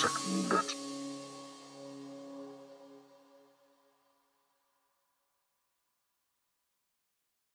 Second